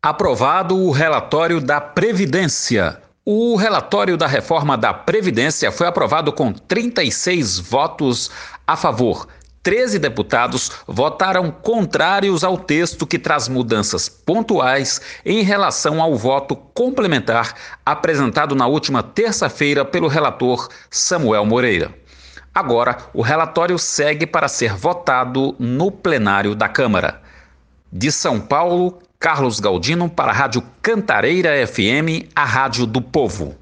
Aprovado o relatório da Previdência. O relatório da reforma da Previdência foi aprovado com 36 votos a favor. 13 deputados votaram contrários ao texto que traz mudanças pontuais em relação ao voto complementar apresentado na última terça-feira pelo relator Samuel Moreira. Agora, o relatório segue para ser votado no plenário da Câmara. De São Paulo, Carlos Galdino para a Rádio Cantareira FM, a Rádio do Povo.